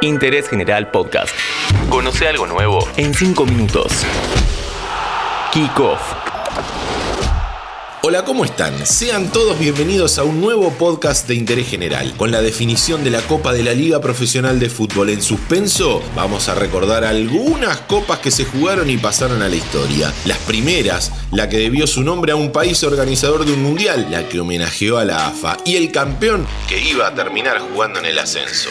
Interés General Podcast. Conoce algo nuevo en 5 minutos. Kick Off. Hola, ¿cómo están? Sean todos bienvenidos a un nuevo podcast de interés general. Con la definición de la Copa de la Liga Profesional de Fútbol en suspenso, vamos a recordar algunas copas que se jugaron y pasaron a la historia. Las primeras, la que debió su nombre a un país organizador de un mundial, la que homenajeó a la AFA, y el campeón que iba a terminar jugando en el ascenso.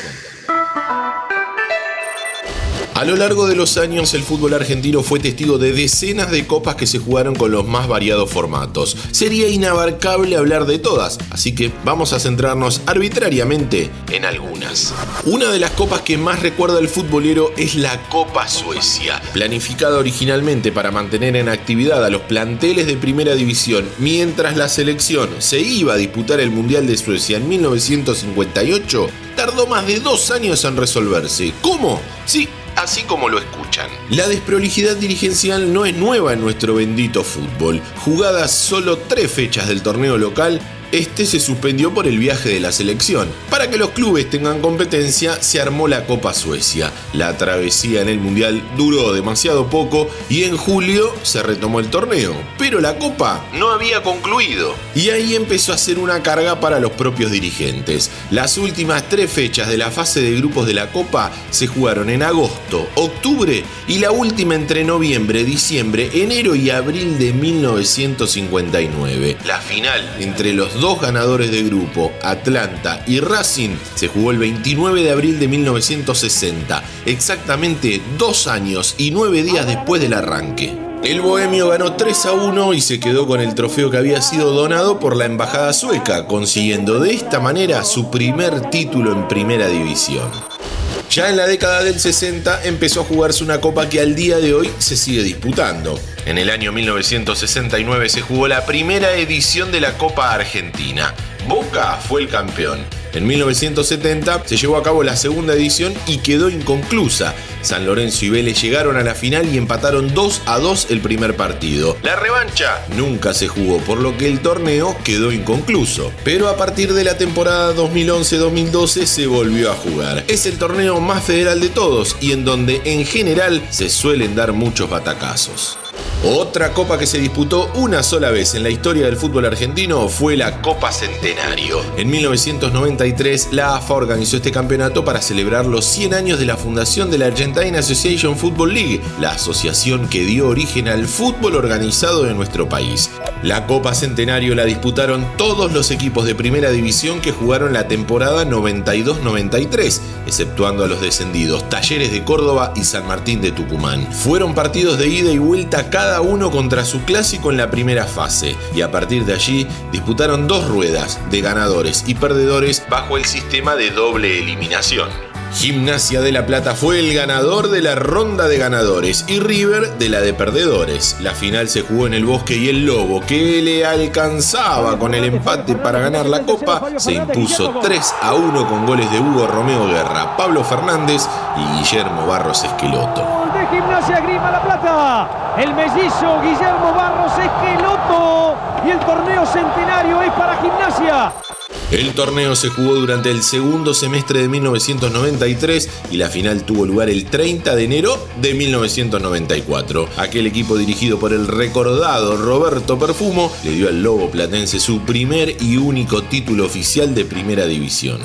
A lo largo de los años, el fútbol argentino fue testigo de decenas de copas que se jugaron con los más variados formatos. Sería inabarcable hablar de todas, así que vamos a centrarnos arbitrariamente en algunas. Una de las copas que más recuerda el futbolero es la Copa Suecia, planificada originalmente para mantener en actividad a los planteles de primera división mientras la selección se iba a disputar el Mundial de Suecia en 1958, tardó más de dos años en resolverse. ¿Cómo? Sí, así como lo escuchan. La desprolijidad dirigencial no es nueva en nuestro bendito fútbol. Jugadas solo tres fechas del torneo local, este se suspendió por el viaje de la selección. Para que los clubes tengan competencia, se armó la Copa Suecia. La travesía en el Mundial duró demasiado poco y en julio se retomó el torneo. Pero la Copa no había concluido. Y ahí empezó a ser una carga para los propios dirigentes. Las últimas tres fechas de la fase de grupos de la Copa se jugaron en agosto, octubre y la última entre noviembre, diciembre, enero y abril de 1959. La final entre los dos ganadores de grupo, Atlanta y Racing, se jugó el 29 de abril de 1960, exactamente dos años y nueve días después del arranque. El bohemio ganó 3 a 1 y se quedó con el trofeo que había sido donado por la embajada sueca, consiguiendo de esta manera su primer título en primera división. Ya en la década del 60 empezó a jugarse una copa que al día de hoy se sigue disputando. En el año 1969 se jugó la primera edición de la Copa Argentina. Boca fue el campeón. En 1970 se llevó a cabo la segunda edición y quedó inconclusa. San Lorenzo y Vélez llegaron a la final y empataron 2 a 2 el primer partido. La revancha nunca se jugó, por lo que el torneo quedó inconcluso. Pero a partir de la temporada 2011-2012 se volvió a jugar. Es el torneo más federal de todos y en donde en general se suelen dar muchos batacazos. Otra copa que se disputó una sola vez en la historia del fútbol argentino fue la Copa Centenario. En 1993, la AFA organizó este campeonato para celebrar los 100 años de la fundación de la Argentine Association Football League, la asociación que dio origen al fútbol organizado en nuestro país. La Copa Centenario la disputaron todos los equipos de primera división que jugaron la temporada 92-93, exceptuando a los descendidos Talleres de Córdoba y San Martín de Tucumán. Fueron partidos de ida y vuelta cada cada uno contra su clásico en la primera fase, y a partir de allí disputaron dos ruedas de ganadores y perdedores bajo el sistema de doble eliminación. Gimnasia de la Plata fue el ganador de la ronda de ganadores y River de la de perdedores. La final se jugó en el Bosque y el Lobo, que le alcanzaba con el empate para ganar la copa, se impuso 3 a 1 con goles de Hugo Romeo Guerra, Pablo Fernández y Guillermo Barros Esqueloto. Gimnasia Grima La Plata, el mellizo Guillermo Barros Esqueloto y el torneo centenario es para Gimnasia. El torneo se jugó durante el segundo semestre de 1993 y la final tuvo lugar el 30 de enero de 1994. Aquel equipo dirigido por el recordado Roberto Perfumo le dio al Lobo Platense su primer y único título oficial de primera división.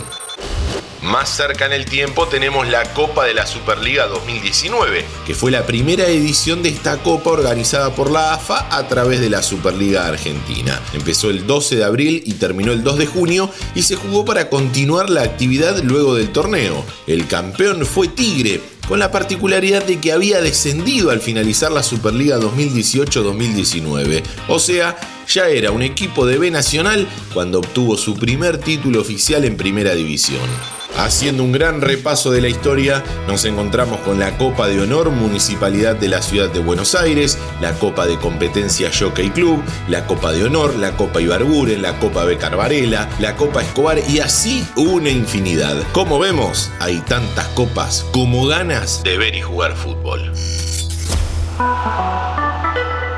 Más cerca en el tiempo tenemos la Copa de la Superliga 2019, que fue la primera edición de esta copa organizada por la AFA a través de la Superliga Argentina. Empezó el 12 de abril y terminó el 2 de junio y se jugó para continuar la actividad luego del torneo. El campeón fue Tigre, con la particularidad de que había descendido al finalizar la Superliga 2018-2019. O sea, ya era un equipo de B Nacional cuando obtuvo su primer título oficial en Primera División. Haciendo un gran repaso de la historia, nos encontramos con la Copa de Honor Municipalidad de la Ciudad de Buenos Aires, la Copa de Competencia Jockey Club, la Copa de Honor, la Copa Ibarguren, la Copa Becar Varela, la Copa Escobar y así una infinidad. Como vemos, hay tantas copas como ganas de ver y jugar fútbol.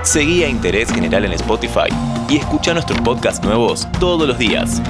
Seguí a Interés General en Spotify y escucha nuestros podcasts nuevos todos los días.